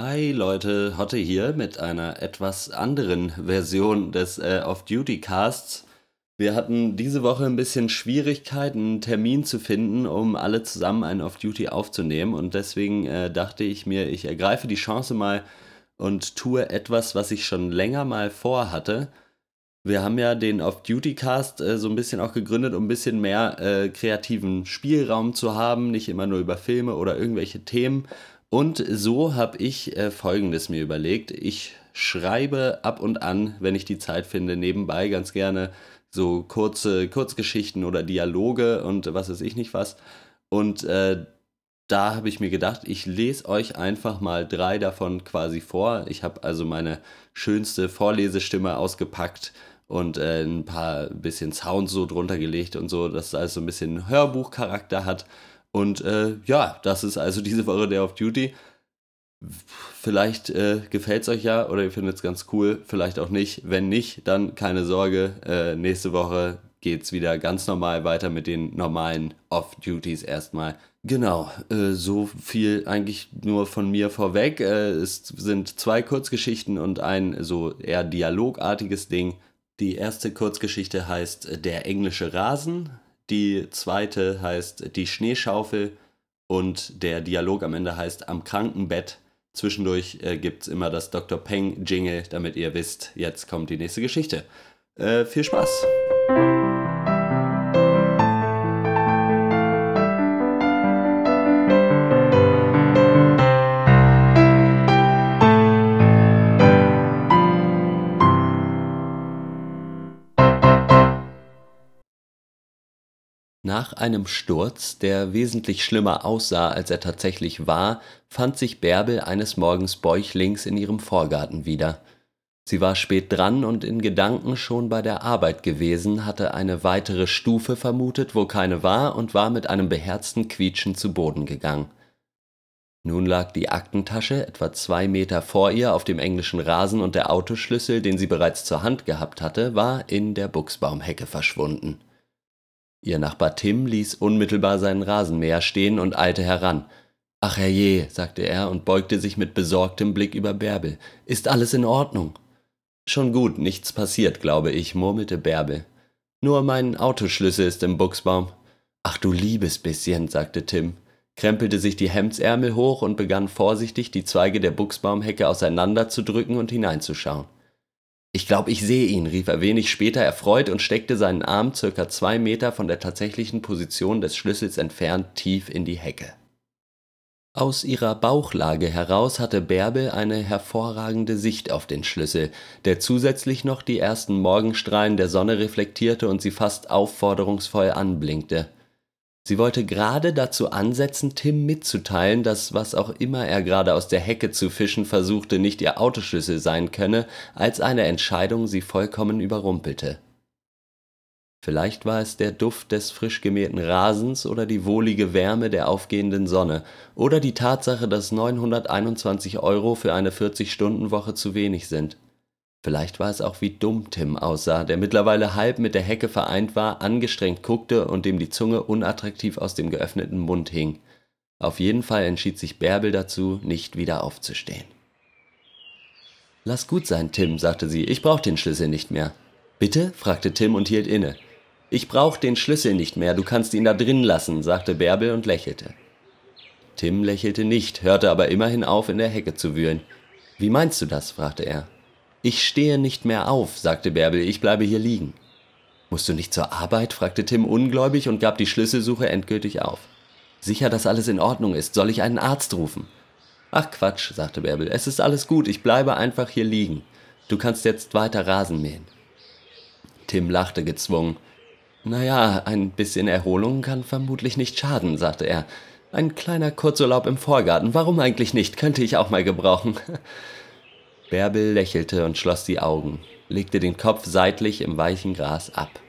Hi Leute, Hotte hier mit einer etwas anderen Version des äh, Off-Duty-Casts. Wir hatten diese Woche ein bisschen Schwierigkeiten, einen Termin zu finden, um alle zusammen einen Off-Duty aufzunehmen. Und deswegen äh, dachte ich mir, ich ergreife die Chance mal und tue etwas, was ich schon länger mal vorhatte. Wir haben ja den Off-Duty-Cast äh, so ein bisschen auch gegründet, um ein bisschen mehr äh, kreativen Spielraum zu haben, nicht immer nur über Filme oder irgendwelche Themen. Und so habe ich äh, Folgendes mir überlegt. Ich schreibe ab und an, wenn ich die Zeit finde, nebenbei ganz gerne so kurze Kurzgeschichten oder Dialoge und was weiß ich nicht was. Und äh, da habe ich mir gedacht, ich lese euch einfach mal drei davon quasi vor. Ich habe also meine schönste Vorlesestimme ausgepackt und äh, ein paar bisschen Sounds so drunter gelegt und so, dass es also ein bisschen Hörbuchcharakter hat. Und äh, ja, das ist also diese Woche der Off Duty. Vielleicht äh, gefällt es euch ja oder ihr findet es ganz cool, vielleicht auch nicht. Wenn nicht, dann keine Sorge. Äh, nächste Woche geht es wieder ganz normal weiter mit den normalen Off-Duties erstmal. Genau, äh, so viel eigentlich nur von mir vorweg. Äh, es sind zwei Kurzgeschichten und ein so eher dialogartiges Ding. Die erste Kurzgeschichte heißt Der englische Rasen, die zweite heißt Die Schneeschaufel und der Dialog am Ende heißt Am Krankenbett. Zwischendurch äh, gibt es immer das Dr. Peng Jingle, damit ihr wisst, jetzt kommt die nächste Geschichte. Äh, viel Spaß! Nach einem Sturz, der wesentlich schlimmer aussah, als er tatsächlich war, fand sich Bärbel eines Morgens bäuchlings in ihrem Vorgarten wieder. Sie war spät dran und in Gedanken schon bei der Arbeit gewesen, hatte eine weitere Stufe vermutet, wo keine war, und war mit einem beherzten Quietschen zu Boden gegangen. Nun lag die Aktentasche etwa zwei Meter vor ihr auf dem englischen Rasen und der Autoschlüssel, den sie bereits zur Hand gehabt hatte, war in der Buchsbaumhecke verschwunden. Ihr Nachbar Tim ließ unmittelbar seinen Rasenmäher stehen und eilte heran. Ach herrje, sagte er und beugte sich mit besorgtem Blick über Bärbel. Ist alles in Ordnung? Schon gut, nichts passiert, glaube ich, murmelte Bärbel. Nur mein Autoschlüssel ist im Buchsbaum. Ach du liebes bisschen, sagte Tim, krempelte sich die Hemdsärmel hoch und begann vorsichtig, die Zweige der Buchsbaumhecke auseinanderzudrücken und hineinzuschauen. Ich glaube, ich sehe ihn, rief er wenig später erfreut und steckte seinen Arm circa zwei Meter von der tatsächlichen Position des Schlüssels entfernt tief in die Hecke. Aus ihrer Bauchlage heraus hatte Bärbel eine hervorragende Sicht auf den Schlüssel, der zusätzlich noch die ersten Morgenstrahlen der Sonne reflektierte und sie fast aufforderungsvoll anblinkte. Sie wollte gerade dazu ansetzen, Tim mitzuteilen, dass was auch immer er gerade aus der Hecke zu fischen versuchte, nicht ihr Autoschlüssel sein könne, als eine Entscheidung sie vollkommen überrumpelte. Vielleicht war es der Duft des frisch gemähten Rasens oder die wohlige Wärme der aufgehenden Sonne oder die Tatsache, dass 921 Euro für eine 40-Stunden-Woche zu wenig sind. Vielleicht war es auch wie dumm Tim aussah, der mittlerweile halb mit der Hecke vereint war, angestrengt guckte und dem die Zunge unattraktiv aus dem geöffneten Mund hing. Auf jeden Fall entschied sich Bärbel dazu, nicht wieder aufzustehen. Lass gut sein, Tim, sagte sie, ich brauch den Schlüssel nicht mehr. Bitte? fragte Tim und hielt inne. Ich brauch den Schlüssel nicht mehr, du kannst ihn da drin lassen, sagte Bärbel und lächelte. Tim lächelte nicht, hörte aber immerhin auf, in der Hecke zu wühlen. Wie meinst du das? fragte er. Ich stehe nicht mehr auf, sagte Bärbel, ich bleibe hier liegen. Musst du nicht zur Arbeit? fragte Tim ungläubig und gab die Schlüsselsuche endgültig auf. Sicher, dass alles in Ordnung ist. Soll ich einen Arzt rufen? Ach Quatsch, sagte Bärbel, es ist alles gut, ich bleibe einfach hier liegen. Du kannst jetzt weiter Rasen mähen. Tim lachte gezwungen. Naja, ein bisschen Erholung kann vermutlich nicht schaden, sagte er. Ein kleiner Kurzurlaub im Vorgarten, warum eigentlich nicht? Könnte ich auch mal gebrauchen. Bärbel lächelte und schloss die Augen, legte den Kopf seitlich im weichen Gras ab.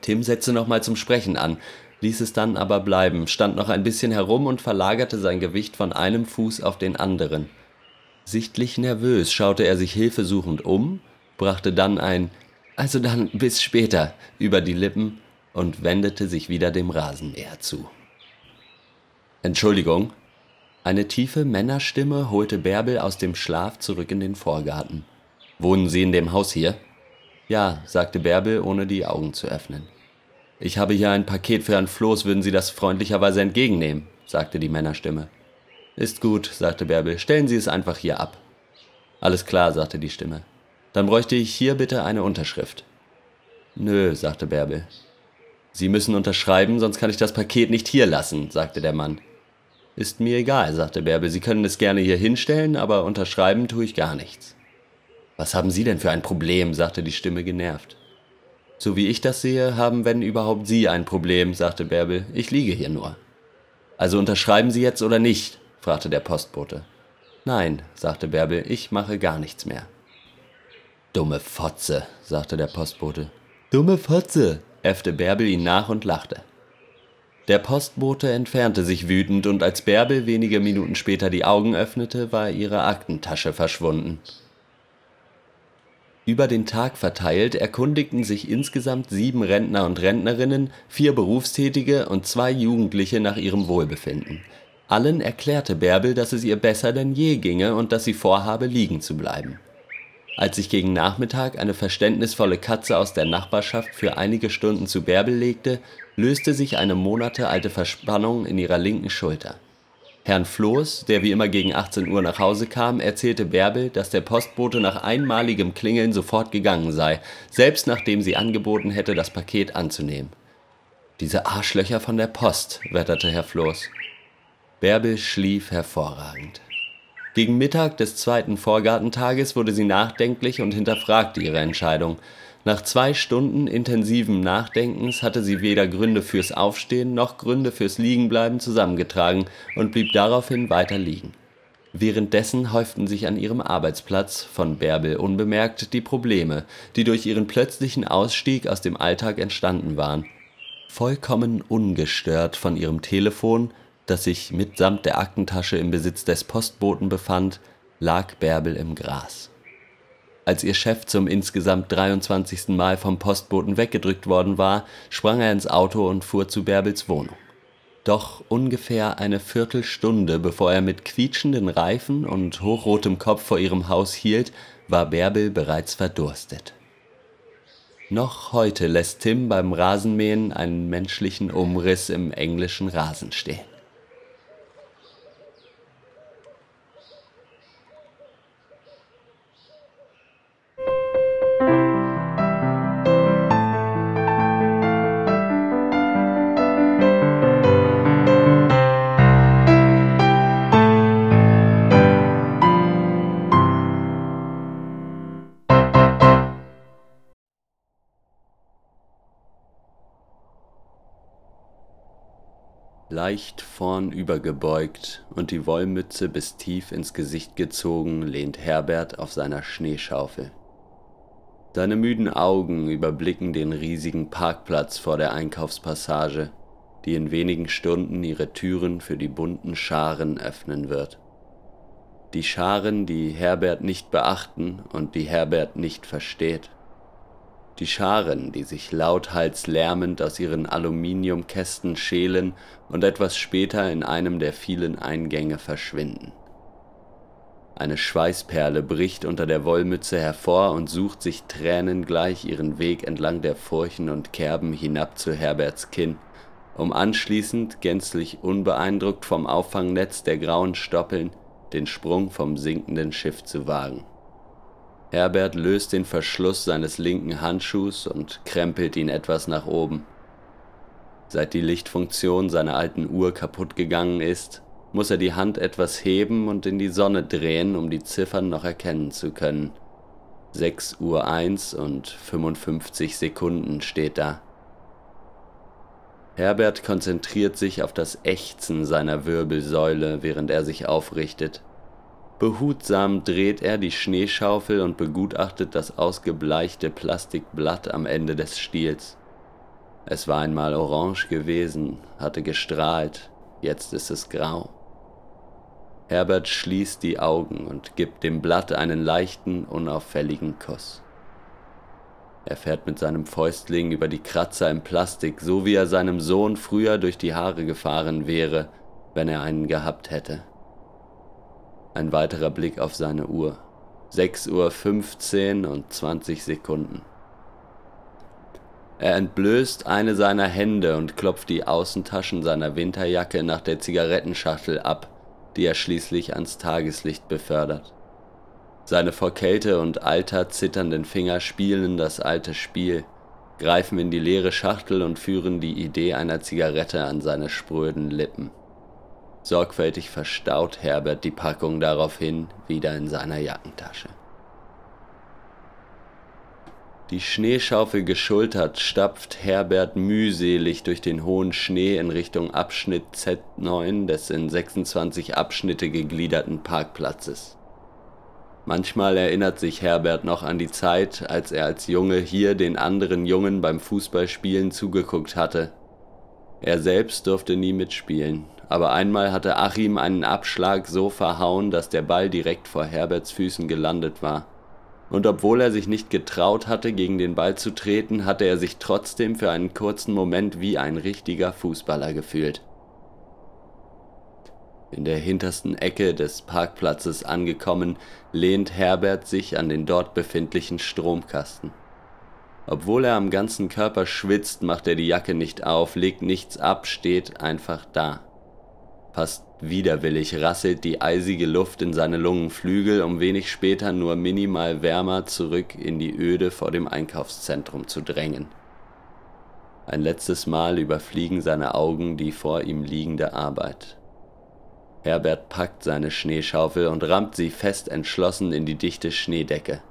Tim setzte nochmal zum Sprechen an, ließ es dann aber bleiben, stand noch ein bisschen herum und verlagerte sein Gewicht von einem Fuß auf den anderen. Sichtlich nervös schaute er sich hilfesuchend um, brachte dann ein Also dann bis später über die Lippen und wendete sich wieder dem Rasenmäher zu. Entschuldigung, Eine tiefe Männerstimme holte Bärbel aus dem Schlaf zurück in den Vorgarten. Wohnen Sie in dem Haus hier? Ja, sagte Bärbel, ohne die Augen zu öffnen. Ich habe hier ein Paket für Herrn Floß, würden Sie das freundlicherweise entgegennehmen, sagte die Männerstimme. Ist gut, sagte Bärbel, stellen Sie es einfach hier ab. Alles klar, sagte die Stimme. Dann bräuchte ich hier bitte eine Unterschrift. Nö, sagte Bärbel. Sie müssen unterschreiben, sonst kann ich das Paket nicht hier lassen, sagte der Mann. Ist mir egal, sagte Bärbel, Sie können es gerne hier hinstellen, aber unterschreiben tue ich gar nichts. Was haben Sie denn für ein Problem? sagte die Stimme genervt. So wie ich das sehe, haben, wenn überhaupt Sie ein Problem, sagte Bärbel. Ich liege hier nur. Also unterschreiben Sie jetzt oder nicht? fragte der Postbote. Nein, sagte Bärbel, ich mache gar nichts mehr. Dumme Fotze, sagte der Postbote. Dumme Fotze, äffte Bärbel ihn nach und lachte. Der Postbote entfernte sich wütend, und als Bärbel wenige Minuten später die Augen öffnete, war ihre Aktentasche verschwunden. Über den Tag verteilt erkundigten sich insgesamt sieben Rentner und Rentnerinnen, vier Berufstätige und zwei Jugendliche nach ihrem Wohlbefinden. Allen erklärte Bärbel, dass es ihr besser denn je ginge und dass sie vorhabe, liegen zu bleiben. Als sich gegen Nachmittag eine verständnisvolle Katze aus der Nachbarschaft für einige Stunden zu Bärbel legte, löste sich eine monatealte Verspannung in ihrer linken Schulter. Herrn Floß, der wie immer gegen 18 Uhr nach Hause kam, erzählte Bärbel, dass der Postbote nach einmaligem Klingeln sofort gegangen sei, selbst nachdem sie angeboten hätte, das Paket anzunehmen. Diese Arschlöcher von der Post, wetterte Herr Floß. Bärbel schlief hervorragend. Gegen Mittag des zweiten Vorgartentages wurde sie nachdenklich und hinterfragte ihre Entscheidung. Nach zwei Stunden intensiven Nachdenkens hatte sie weder Gründe fürs Aufstehen noch Gründe fürs Liegenbleiben zusammengetragen und blieb daraufhin weiter liegen. Währenddessen häuften sich an ihrem Arbeitsplatz, von Bärbel unbemerkt, die Probleme, die durch ihren plötzlichen Ausstieg aus dem Alltag entstanden waren. Vollkommen ungestört von ihrem Telefon, das sich mitsamt der Aktentasche im Besitz des Postboten befand, lag Bärbel im Gras. Als ihr Chef zum insgesamt 23. Mal vom Postboten weggedrückt worden war, sprang er ins Auto und fuhr zu Bärbels Wohnung. Doch ungefähr eine Viertelstunde bevor er mit quietschenden Reifen und hochrotem Kopf vor ihrem Haus hielt, war Bärbel bereits verdurstet. Noch heute lässt Tim beim Rasenmähen einen menschlichen Umriss im englischen Rasen stehen. Leicht vornübergebeugt und die Wollmütze bis tief ins Gesicht gezogen, lehnt Herbert auf seiner Schneeschaufel. Seine müden Augen überblicken den riesigen Parkplatz vor der Einkaufspassage, die in wenigen Stunden ihre Türen für die bunten Scharen öffnen wird. Die Scharen, die Herbert nicht beachten und die Herbert nicht versteht die Scharen, die sich lauthals lärmend aus ihren Aluminiumkästen schälen und etwas später in einem der vielen Eingänge verschwinden. Eine Schweißperle bricht unter der Wollmütze hervor und sucht sich tränengleich ihren Weg entlang der Furchen und Kerben hinab zu Herberts Kinn, um anschließend, gänzlich unbeeindruckt vom Auffangnetz der grauen Stoppeln, den Sprung vom sinkenden Schiff zu wagen. Herbert löst den Verschluss seines linken Handschuhs und krempelt ihn etwas nach oben. Seit die Lichtfunktion seiner alten Uhr kaputt gegangen ist, muss er die Hand etwas heben und in die Sonne drehen, um die Ziffern noch erkennen zu können. 6 Uhr 1 und 55 Sekunden steht da. Herbert konzentriert sich auf das Ächzen seiner Wirbelsäule, während er sich aufrichtet. Behutsam dreht er die Schneeschaufel und begutachtet das ausgebleichte Plastikblatt am Ende des Stiels. Es war einmal orange gewesen, hatte gestrahlt, jetzt ist es grau. Herbert schließt die Augen und gibt dem Blatt einen leichten, unauffälligen Kuss. Er fährt mit seinem Fäustling über die Kratzer im Plastik, so wie er seinem Sohn früher durch die Haare gefahren wäre, wenn er einen gehabt hätte. Ein weiterer Blick auf seine Uhr. 6.15 Uhr und 20 Sekunden. Er entblößt eine seiner Hände und klopft die Außentaschen seiner Winterjacke nach der Zigarettenschachtel ab, die er schließlich ans Tageslicht befördert. Seine vor Kälte und Alter zitternden Finger spielen das alte Spiel, greifen in die leere Schachtel und führen die Idee einer Zigarette an seine spröden Lippen. Sorgfältig verstaut Herbert die Packung daraufhin wieder in seiner Jackentasche. Die Schneeschaufel geschultert stapft Herbert mühselig durch den hohen Schnee in Richtung Abschnitt Z9 des in 26 Abschnitte gegliederten Parkplatzes. Manchmal erinnert sich Herbert noch an die Zeit, als er als Junge hier den anderen Jungen beim Fußballspielen zugeguckt hatte. Er selbst durfte nie mitspielen, aber einmal hatte Achim einen Abschlag so verhauen, dass der Ball direkt vor Herberts Füßen gelandet war. Und obwohl er sich nicht getraut hatte, gegen den Ball zu treten, hatte er sich trotzdem für einen kurzen Moment wie ein richtiger Fußballer gefühlt. In der hintersten Ecke des Parkplatzes angekommen, lehnt Herbert sich an den dort befindlichen Stromkasten. Obwohl er am ganzen Körper schwitzt, macht er die Jacke nicht auf, legt nichts ab, steht einfach da. Fast widerwillig rasselt die eisige Luft in seine Lungenflügel, um wenig später nur minimal wärmer zurück in die Öde vor dem Einkaufszentrum zu drängen. Ein letztes Mal überfliegen seine Augen die vor ihm liegende Arbeit. Herbert packt seine Schneeschaufel und rammt sie fest entschlossen in die dichte Schneedecke.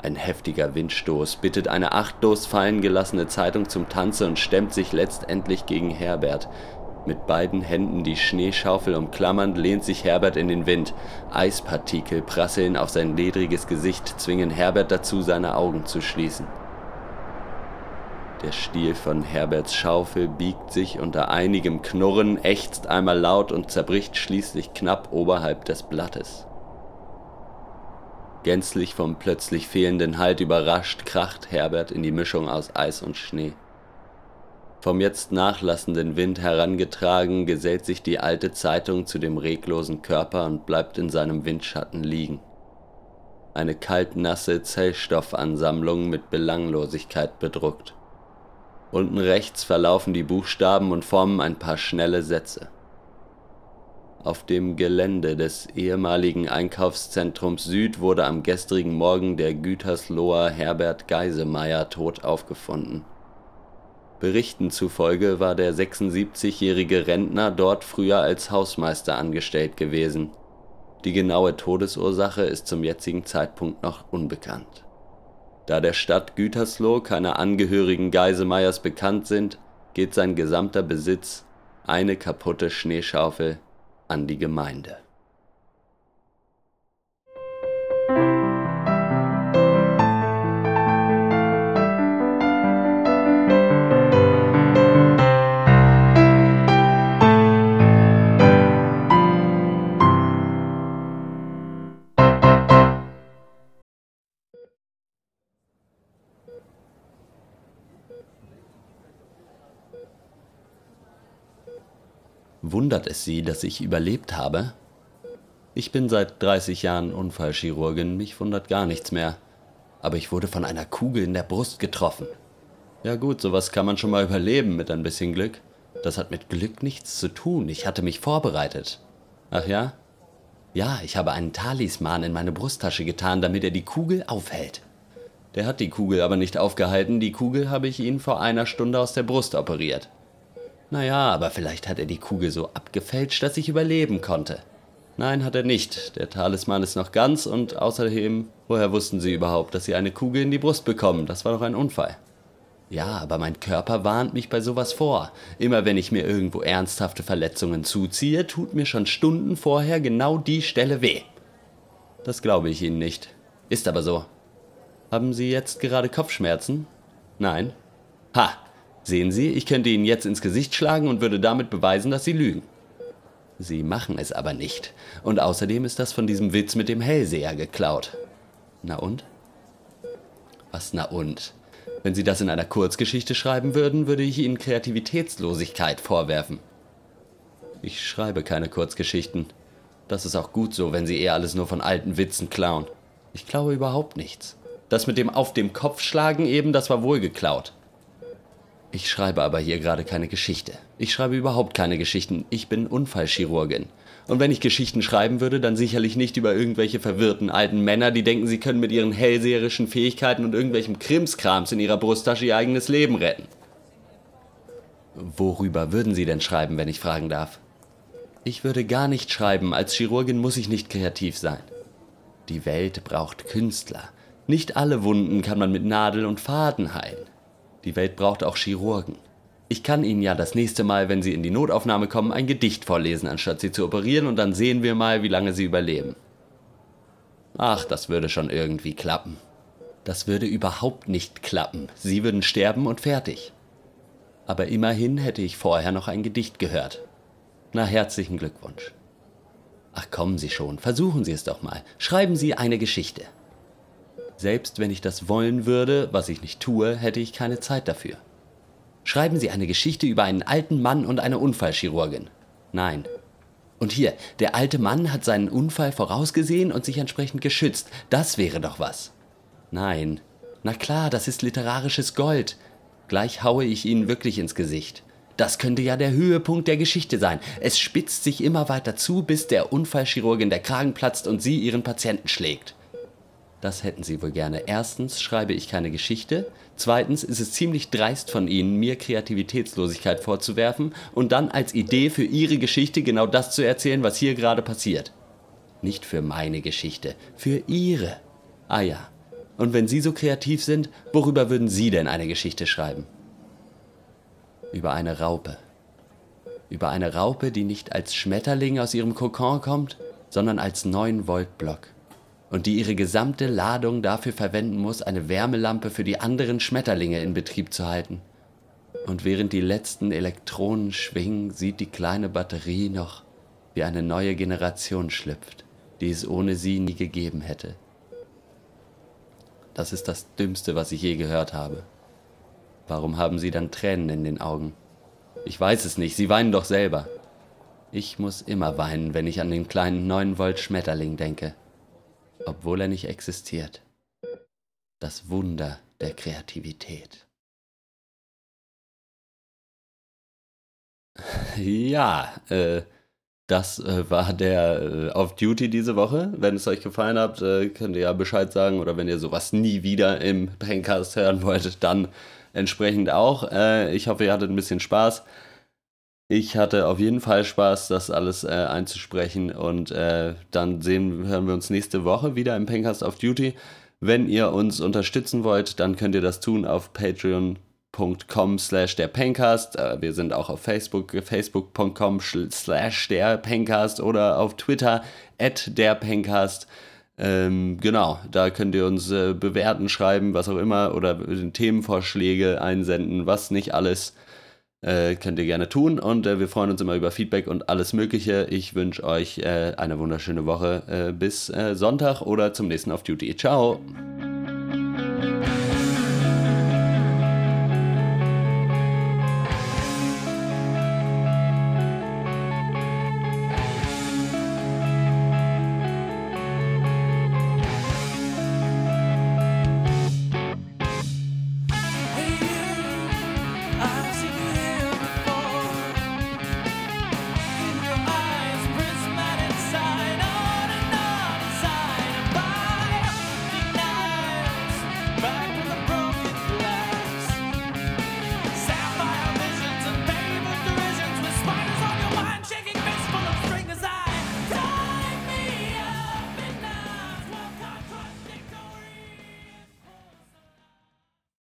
Ein heftiger Windstoß bittet eine achtlos fallen gelassene Zeitung zum Tanze und stemmt sich letztendlich gegen Herbert. Mit beiden Händen die Schneeschaufel umklammernd lehnt sich Herbert in den Wind. Eispartikel prasseln auf sein ledriges Gesicht, zwingen Herbert dazu, seine Augen zu schließen. Der Stiel von Herberts Schaufel biegt sich unter einigem Knurren, ächzt einmal laut und zerbricht schließlich knapp oberhalb des Blattes. Gänzlich vom plötzlich fehlenden Halt überrascht, kracht Herbert in die Mischung aus Eis und Schnee. Vom jetzt nachlassenden Wind herangetragen, gesellt sich die alte Zeitung zu dem reglosen Körper und bleibt in seinem Windschatten liegen. Eine kaltnasse Zellstoffansammlung mit Belanglosigkeit bedruckt. Unten rechts verlaufen die Buchstaben und formen ein paar schnelle Sätze. Auf dem Gelände des ehemaligen Einkaufszentrums Süd wurde am gestrigen Morgen der Gütersloher Herbert Geisemeyer tot aufgefunden. Berichten zufolge war der 76-jährige Rentner dort früher als Hausmeister angestellt gewesen. Die genaue Todesursache ist zum jetzigen Zeitpunkt noch unbekannt da der Stadt Gütersloh keine Angehörigen Geisemeyers bekannt sind, geht sein gesamter Besitz, eine kaputte Schneeschaufel, an die Gemeinde Wundert es Sie, dass ich überlebt habe? Ich bin seit 30 Jahren Unfallchirurgin, mich wundert gar nichts mehr. Aber ich wurde von einer Kugel in der Brust getroffen. Ja gut, sowas kann man schon mal überleben mit ein bisschen Glück. Das hat mit Glück nichts zu tun, ich hatte mich vorbereitet. Ach ja? Ja, ich habe einen Talisman in meine Brusttasche getan, damit er die Kugel aufhält. Der hat die Kugel aber nicht aufgehalten, die Kugel habe ich ihn vor einer Stunde aus der Brust operiert. Naja, aber vielleicht hat er die Kugel so abgefälscht, dass ich überleben konnte. Nein, hat er nicht. Der Talisman ist noch ganz und außerdem, woher wussten Sie überhaupt, dass Sie eine Kugel in die Brust bekommen? Das war doch ein Unfall. Ja, aber mein Körper warnt mich bei sowas vor. Immer wenn ich mir irgendwo ernsthafte Verletzungen zuziehe, tut mir schon Stunden vorher genau die Stelle weh. Das glaube ich Ihnen nicht. Ist aber so. Haben Sie jetzt gerade Kopfschmerzen? Nein. Ha, Sehen Sie, ich könnte Ihnen jetzt ins Gesicht schlagen und würde damit beweisen, dass Sie lügen. Sie machen es aber nicht. Und außerdem ist das von diesem Witz mit dem Hellseher geklaut. Na und? Was na und? Wenn Sie das in einer Kurzgeschichte schreiben würden, würde ich Ihnen Kreativitätslosigkeit vorwerfen. Ich schreibe keine Kurzgeschichten. Das ist auch gut so, wenn sie eher alles nur von alten Witzen klauen. Ich klaue überhaupt nichts. Das mit dem auf dem Kopf schlagen eben, das war wohl geklaut. Ich schreibe aber hier gerade keine Geschichte. Ich schreibe überhaupt keine Geschichten. Ich bin Unfallchirurgin. Und wenn ich Geschichten schreiben würde, dann sicherlich nicht über irgendwelche verwirrten alten Männer, die denken, sie können mit ihren hellseherischen Fähigkeiten und irgendwelchem Krimskrams in ihrer Brusttasche ihr eigenes Leben retten. Worüber würden Sie denn schreiben, wenn ich fragen darf? Ich würde gar nicht schreiben, als Chirurgin muss ich nicht kreativ sein. Die Welt braucht Künstler. Nicht alle Wunden kann man mit Nadel und Faden heilen. Die Welt braucht auch Chirurgen. Ich kann Ihnen ja das nächste Mal, wenn Sie in die Notaufnahme kommen, ein Gedicht vorlesen, anstatt Sie zu operieren, und dann sehen wir mal, wie lange Sie überleben. Ach, das würde schon irgendwie klappen. Das würde überhaupt nicht klappen. Sie würden sterben und fertig. Aber immerhin hätte ich vorher noch ein Gedicht gehört. Na, herzlichen Glückwunsch. Ach kommen Sie schon, versuchen Sie es doch mal. Schreiben Sie eine Geschichte. Selbst wenn ich das wollen würde, was ich nicht tue, hätte ich keine Zeit dafür. Schreiben Sie eine Geschichte über einen alten Mann und eine Unfallchirurgin. Nein. Und hier, der alte Mann hat seinen Unfall vorausgesehen und sich entsprechend geschützt. Das wäre doch was. Nein. Na klar, das ist literarisches Gold. Gleich haue ich Ihnen wirklich ins Gesicht. Das könnte ja der Höhepunkt der Geschichte sein. Es spitzt sich immer weiter zu, bis der Unfallchirurgin der Kragen platzt und sie ihren Patienten schlägt. Das hätten Sie wohl gerne. Erstens schreibe ich keine Geschichte. Zweitens ist es ziemlich dreist von Ihnen, mir Kreativitätslosigkeit vorzuwerfen und dann als Idee für Ihre Geschichte genau das zu erzählen, was hier gerade passiert. Nicht für meine Geschichte, für Ihre. Ah ja. Und wenn Sie so kreativ sind, worüber würden Sie denn eine Geschichte schreiben? Über eine Raupe. Über eine Raupe, die nicht als Schmetterling aus ihrem Kokon kommt, sondern als 9-Volt-Block und die ihre gesamte Ladung dafür verwenden muss, eine Wärmelampe für die anderen Schmetterlinge in Betrieb zu halten. Und während die letzten Elektronen schwingen, sieht die kleine Batterie noch, wie eine neue Generation schlüpft, die es ohne sie nie gegeben hätte. Das ist das Dümmste, was ich je gehört habe. Warum haben Sie dann Tränen in den Augen? Ich weiß es nicht, Sie weinen doch selber. Ich muss immer weinen, wenn ich an den kleinen 9 Volt Schmetterling denke obwohl er nicht existiert. Das Wunder der Kreativität. Ja, äh, das äh, war der äh, Off Duty diese Woche. Wenn es euch gefallen hat, äh, könnt ihr ja Bescheid sagen. Oder wenn ihr sowas nie wieder im Pencast hören wolltet, dann entsprechend auch. Äh, ich hoffe, ihr hattet ein bisschen Spaß. Ich hatte auf jeden Fall Spaß, das alles äh, einzusprechen und äh, dann sehen, hören wir uns nächste Woche wieder im Pencast of Duty. Wenn ihr uns unterstützen wollt, dann könnt ihr das tun auf patreon.com slash der Pencast. Äh, wir sind auch auf Facebook, facebook.com slash der Pencast oder auf Twitter at der Pencast. Ähm, genau, da könnt ihr uns äh, bewerten, schreiben, was auch immer oder Themenvorschläge einsenden, was nicht alles. Äh, könnt ihr gerne tun und äh, wir freuen uns immer über Feedback und alles Mögliche. Ich wünsche euch äh, eine wunderschöne Woche. Äh, bis äh, Sonntag oder zum nächsten Off Duty. Ciao!